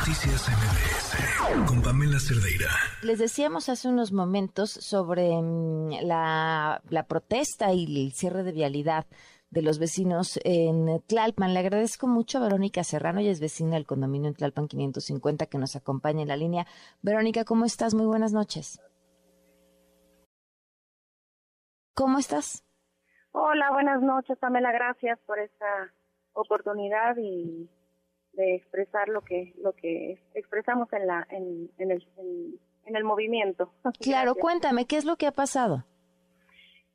Noticias MBS con Pamela Cerdeira. Les decíamos hace unos momentos sobre mm, la, la protesta y el cierre de vialidad de los vecinos en Tlalpan. Le agradezco mucho a Verónica Serrano, ella es vecina del condominio en Tlalpan 550 que nos acompaña en la línea. Verónica, ¿cómo estás? Muy buenas noches. ¿Cómo estás? Hola, buenas noches, Pamela. Gracias por esta oportunidad y de expresar lo que lo que expresamos en la en, en el en, el movimiento. Claro, cuéntame qué es lo que ha pasado.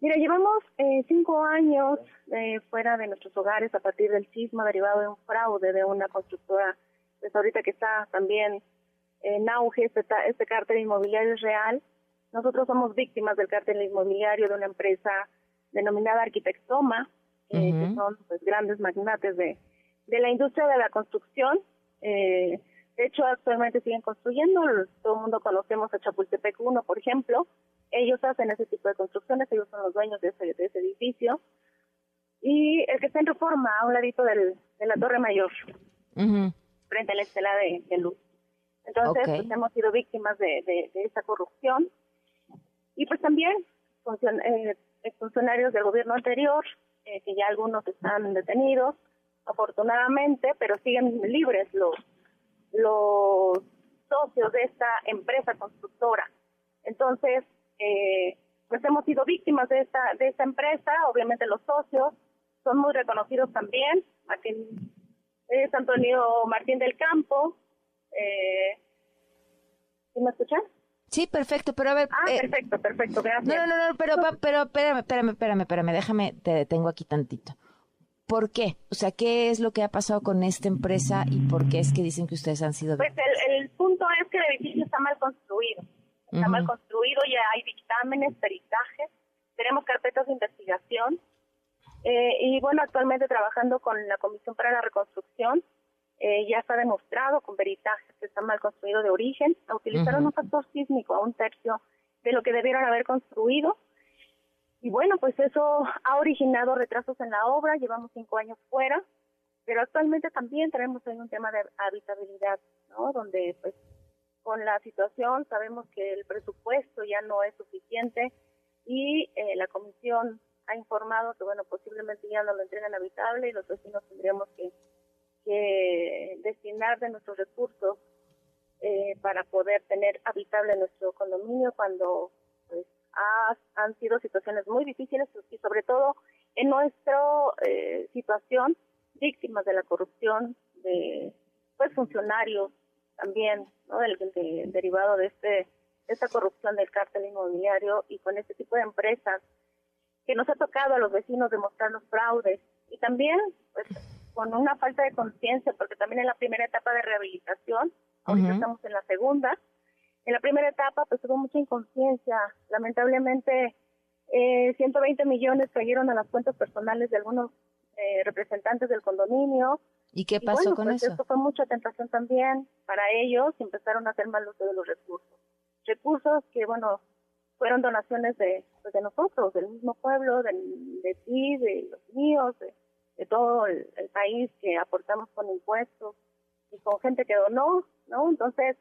Mira, llevamos eh, cinco años eh, fuera de nuestros hogares a partir del sismo derivado de un fraude de una constructora, pues ahorita que está también en auge este, este cártel inmobiliario es real. Nosotros somos víctimas del cártel inmobiliario de una empresa denominada Arquitectoma, eh, que son pues, grandes magnates de, de la industria de la construcción. Eh, de hecho, actualmente siguen construyendo. Todo el mundo conocemos a Chapultepec 1, por ejemplo. Ellos hacen ese tipo de construcciones, ellos son los dueños de ese, de ese edificio. Y el que está en reforma, a un ladito del, de la Torre Mayor, frente a la estela de, luz. Entonces, pues, hemos sido víctimas de, de, de, esa corrupción. Y pues también eh, funcionarios del gobierno anterior, eh, que ya algunos están detenidos, afortunadamente, pero siguen libres los, los socios de esta empresa constructora. Entonces, eh, pues hemos sido víctimas de esta, de esta empresa, obviamente los socios son muy reconocidos también, Martín, es Antonio Martín del Campo, eh, me escuchan? Sí, perfecto, pero a ver... Ah, eh, perfecto, perfecto, gracias. No, no, no, pero, pero espérame, espérame, espérame, espérame, déjame, te detengo aquí tantito. ¿Por qué? O sea, ¿qué es lo que ha pasado con esta empresa y por qué es que dicen que ustedes han sido... Pues el, punto es que el edificio está mal construido. Está mal construido, ya hay dictámenes, peritajes, tenemos carpetas de investigación eh, y bueno, actualmente trabajando con la Comisión para la Reconstrucción, eh, ya está demostrado con peritajes que está mal construido de origen. Utilizaron un factor sísmico a un tercio de lo que debieron haber construido y bueno, pues eso ha originado retrasos en la obra, llevamos cinco años fuera, pero actualmente también tenemos ahí un tema de habitabilidad, ¿no? Donde pues con la situación sabemos que el presupuesto ya no es suficiente y eh, la comisión ha informado que bueno, posiblemente ya no lo entregan habitable y los vecinos tendríamos que, que destinar de nuestros recursos eh, para poder tener habitable nuestro condominio cuando pues han sido situaciones muy difíciles y sobre todo en nuestra eh, situación víctimas de la corrupción de pues funcionarios también no del derivado de este esta corrupción del cártel inmobiliario y con este tipo de empresas que nos ha tocado a los vecinos demostrar los fraudes y también pues con una falta de conciencia porque también en la primera etapa de rehabilitación ahorita estamos en la segunda en la primera etapa pues hubo mucha inconsciencia. Lamentablemente eh, 120 millones cayeron a las cuentas personales de algunos eh, representantes del condominio. ¿Y qué pasó con pues, eso? Esto fue mucha tentación también para ellos y empezaron a hacer mal uso de los recursos. Recursos que, bueno, fueron donaciones de, pues, de nosotros, del mismo pueblo, de, de ti, de los míos, de, todo el, el, país que aportamos con impuestos y con gente que donó, ¿no? Entonces,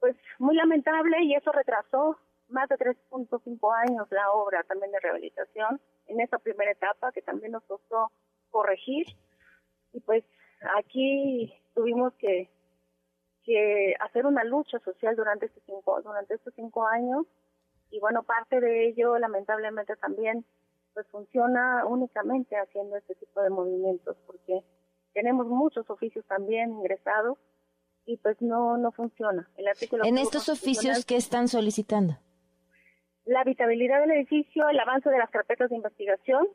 pues muy lamentable y eso retrasó más de 3.5 años la obra también de rehabilitación en esa primera etapa que también nos costó corregir. Y pues aquí tuvimos que que hacer una lucha social durante estos cinco durante estos cinco años. Y bueno parte de ello lamentablemente también pues funciona únicamente haciendo este tipo de movimientos porque tenemos muchos oficios también ingresados y pues no no funciona. El artículo en estos oficios que están solicitando la habitabilidad del edificio, el avance de las carpetas de investigación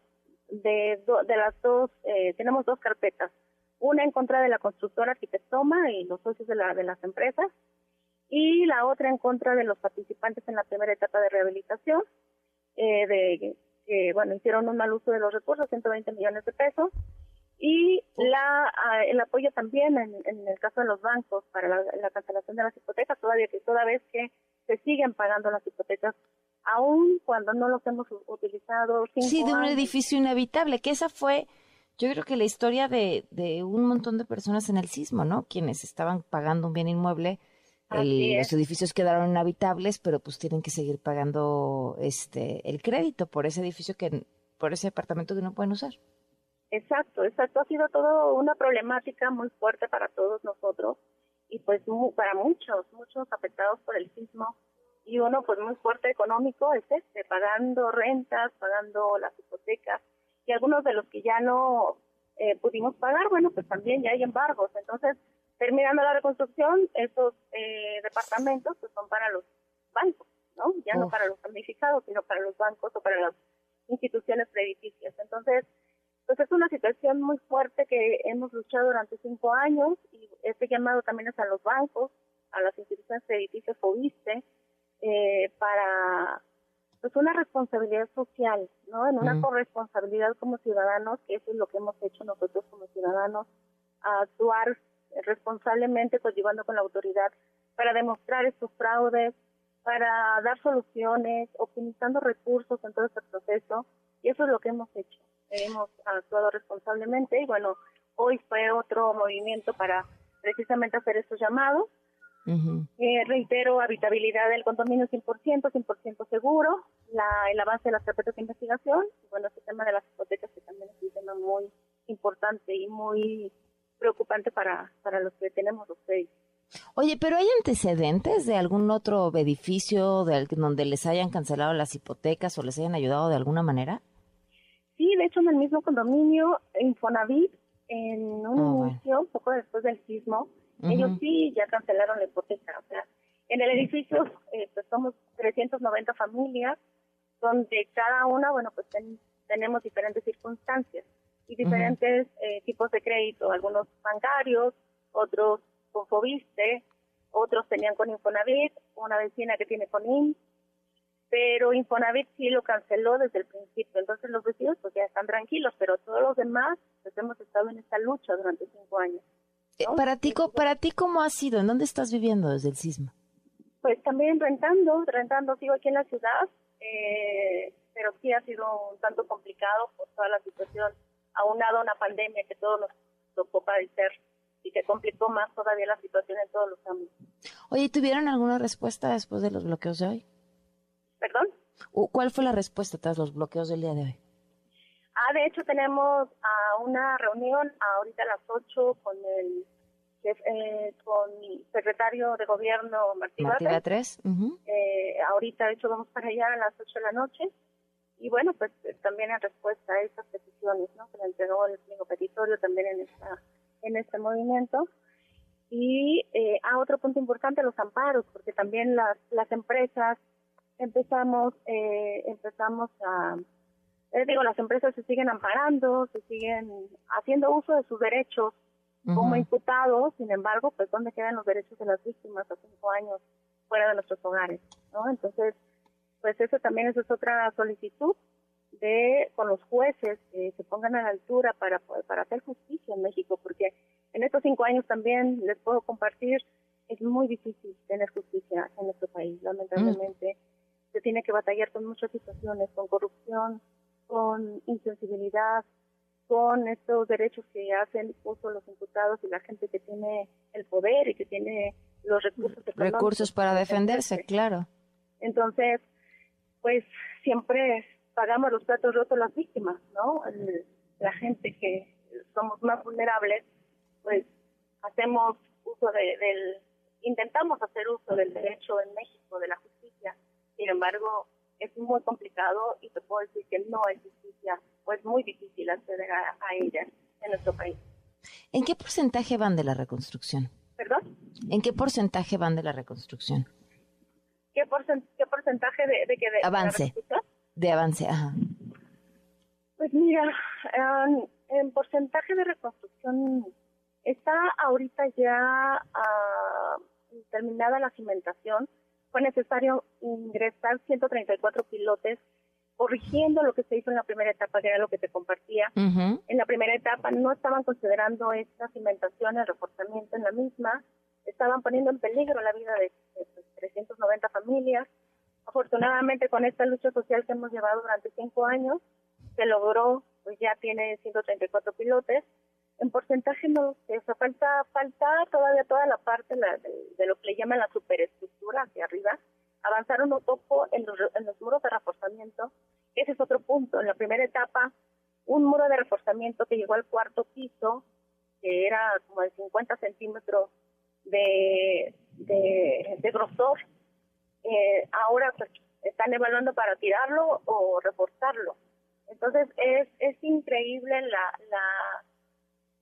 de de las dos eh, tenemos dos carpetas, una en contra de la constructora Arquitectoma y los socios de la de las empresas y la otra en contra de los participantes en la primera etapa de rehabilitación eh, de que bueno hicieron un mal uso de los recursos 120 millones de pesos y la ah, el apoyo también en, en, el caso de los bancos para la, cancelación de las hipotecas todavía que toda vez que se siguen pagando las hipotecas aún cuando no los hemos utilizado sí de un edificio inhabitable que esa fue yo creo que la historia de, de un montón de personas en el sismo, ¿no? Quienes estaban pagando un bien inmueble, los edificios quedaron inhabitables, pero pues tienen que seguir pagando este el crédito por ese edificio que por ese departamento que no pueden usar. Exacto, exacto. Ha sido todo una problemática muy fuerte para todos nosotros y pues para muchos, muchos afectados por el sismo. Y uno pues muy fuerte económico es este, pagando rentas, pagando las hipotecas y algunos de los que ya no eh, pudimos pagar, bueno, pues también ya hay embargos. Entonces, terminando la reconstrucción, esos eh, departamentos pues son para los bancos, ¿no? Ya no para los damnificados, sino para los bancos o para las instituciones crediticias. Entonces, pues es una situación muy fuerte que hemos luchado durante cinco años y este llamado también es a los bancos, a las instituciones crediticias FOBISTE, eh, para pues una responsabilidad social, ¿no? En una corresponsabilidad como ciudadanos, que eso es lo que hemos hecho nosotros como ciudadanos, a actuar responsablemente, pues llevando con la autoridad para demostrar estos fraudes, para dar soluciones, optimizando recursos en todo este proceso, y eso es lo que hemos hecho. Hemos actuado responsablemente y bueno, hoy fue otro movimiento para precisamente hacer estos llamados eh, reitero, habitabilidad del condominio 100%, 100% seguro, la, el avance de las carpetas de investigación, y bueno, este tema de las hipotecas que también es un tema muy importante y muy preocupante para, para los que tenemos los créditos. Oye, pero ¿hay antecedentes de algún otro edificio de, donde les hayan cancelado las hipotecas o les hayan ayudado de alguna manera? Sí, de hecho en el mismo condominio, Infonavit, en un ah, inicio, un poco después del sismo, ellos sí ya cancelaron la hipoteca. O sea, en el edificio eh, pues somos 390 familias, donde cada una, bueno, pues tenemos diferentes circunstancias y diferentes eh, tipos de crédito, algunos bancarios, otros con Fobiste, otros tenían con Infonavit, una vecina que tiene con IN, pero Infonavit sí lo canceló desde el principio, entonces los vecinos pues ya están tranquilos, pero todos los demás pues hemos estado en esta lucha durante cinco años. Eh, para ti, para ti, ¿cómo ha sido? ¿En dónde estás viviendo desde el sismo? Pues también rentando, rentando, sigo aquí en la ciudad, eh, pero sí ha sido un tanto complicado por toda la situación, aunado a una pandemia que todo nos tocó padecer y que complicó más todavía la situación en todos los ámbitos. Oye, ¿tuvieron alguna respuesta después de los bloqueos de hoy? ¿Cuál fue la respuesta tras los bloqueos del día de hoy? Ah, de hecho tenemos a una reunión ahorita a las 8 con el eh, con secretario de gobierno Martí, Martí eh, ahorita de hecho vamos para allá a las 8 de la noche y bueno pues eh, también en respuesta a esas peticiones ¿no? que le entregó el pliego petitorio también en esta en este movimiento y eh, a otro punto importante los amparos porque también las las empresas empezamos eh, empezamos a eh, digo, las empresas se siguen amparando, se siguen haciendo uso de sus derechos como imputados, sin embargo, pues ¿dónde quedan los derechos de las víctimas a cinco años fuera de nuestros hogares? ¿no? Entonces, pues eso también es otra solicitud de con los jueces que se pongan a la altura para para hacer justicia en México, porque en estos cinco años también les puedo compartir es muy difícil tener justicia en nuestro país, lamentablemente. Se tiene que batallar con muchas situaciones, con corrupción, con insensibilidad, con estos derechos que hacen uso los imputados y la gente que tiene el poder y que tiene los recursos recursos para defenderse, claro. Entonces, pues siempre pagamos los platos rotos las víctimas, ¿no? la gente que somos más vulnerables, pues hacemos uso de, del, intentamos hacer uso del derecho en México, de la justicia. Sin embargo, es muy complicado y te puedo decir que no hay justicia, pues muy difícil acceder a, ella en nuestro país. ¿En qué porcentaje van de la reconstrucción? ¿Perdón? ¿En qué porcentaje van de la reconstrucción? ¿Qué, porcentaje de, de, de avance? De, avance, ajá. Pues mira, en porcentaje de reconstrucción está ahorita ya uh, terminada la cimentación, fue necesario ingresar 134 pilotes corrigiendo lo que se hizo en la primera etapa, que era lo que te compartía. En la primera etapa no estaban considerando esta cimentación, el reforzamiento en la misma, estaban poniendo en peligro la vida de, 390 pues, familias. Afortunadamente, con esta lucha social que hemos llevado durante cinco años, se logró pues ya tiene 134 pilotes. En porcentaje no o sea, falta, falta todavía toda la parte de, lo que le llaman la superestructura hacia arriba. Avanzaron un poco en los, en los muros de reforzamiento. Ese es otro punto. En la primera etapa, un muro de reforzamiento que llegó al cuarto piso, que era como de 50 centímetros de, de, grosor. Eh, ahora pues, están evaluando para tirarlo o reforzarlo. Entonces es, es increíble la, la,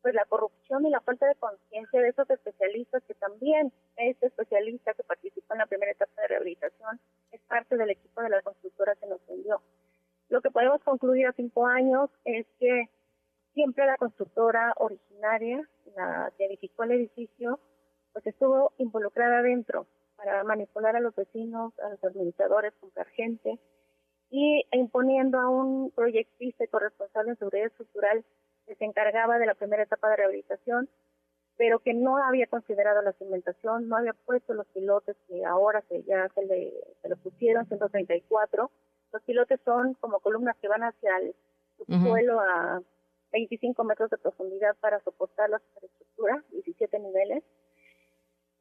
pues la corrupción y la falta de conciencia de esos especialistas que también este especialista que participó en la primera etapa de rehabilitación es parte del equipo de la constructora que nos vendió. Lo que podemos concluir a cinco años es que siempre la constructora originaria, la que edificó el edificio, pues estuvo involucrada adentro para manipular a los vecinos, a los administradores, comprar gente y imponiendo a un proyectista y corresponsable en seguridad estructural que se encargaba de la primera etapa de rehabilitación, pero que no había considerado la cimentación, no había puesto los pilotes que ahora se, ya se le, se le pusieron, 134. Los pilotes son como columnas que van hacia el suelo a 25 metros de profundidad para soportar la superestructura, 17 niveles.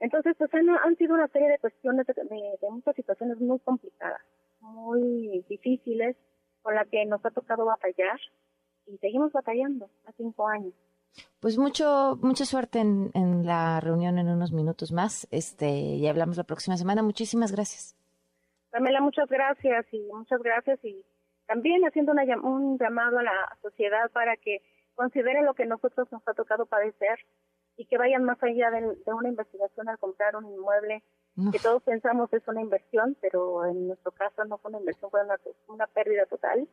Entonces, pues han, han sido una serie de cuestiones, de, de muchas situaciones muy complicadas muy difíciles con la que nos ha tocado batallar y seguimos batallando a cinco años. Pues mucho, mucha suerte en, en, la reunión en unos minutos más. Este, y hablamos la próxima semana. Muchísimas gracias. Pamela, muchas gracias y muchas gracias y también haciendo una, un llamado a la sociedad para que considere lo que nosotros nos ha tocado padecer y que vayan más allá de, de una investigación al comprar un inmueble que todos pensamos es una inversión, pero en nuestro caso no fue una inversión, fue una, pérdida total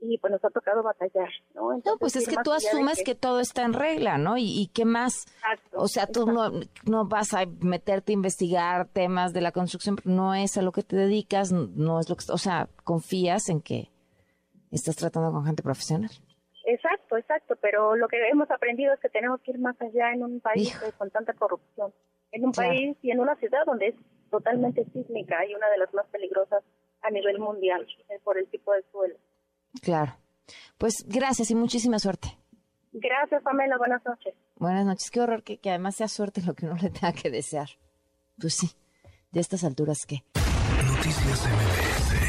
y pues nos ha tocado batallar, ¿no? no, pues es que tú asumes que... todo está en regla, ¿no? Y, qué más, o sea, tú no, no vas a meterte a investigar temas de la construcción, no es a lo que te dedicas, no es lo que, o sea, confías en que estás tratando con gente profesional. Exacto, exacto, pero lo que hemos aprendido es que tenemos que ir más allá en un país con tanta corrupción en un país y en una ciudad donde es totalmente sísmica y una de las más peligrosas a nivel mundial eh, por el tipo de suelo. Claro. Pues gracias y muchísima suerte. Gracias, Pamela. Buenas noches. Buenas noches. Qué horror que, que además sea suerte lo que uno le tenga que desear. Pues sí, de estas alturas, ¿qué? Noticias MBS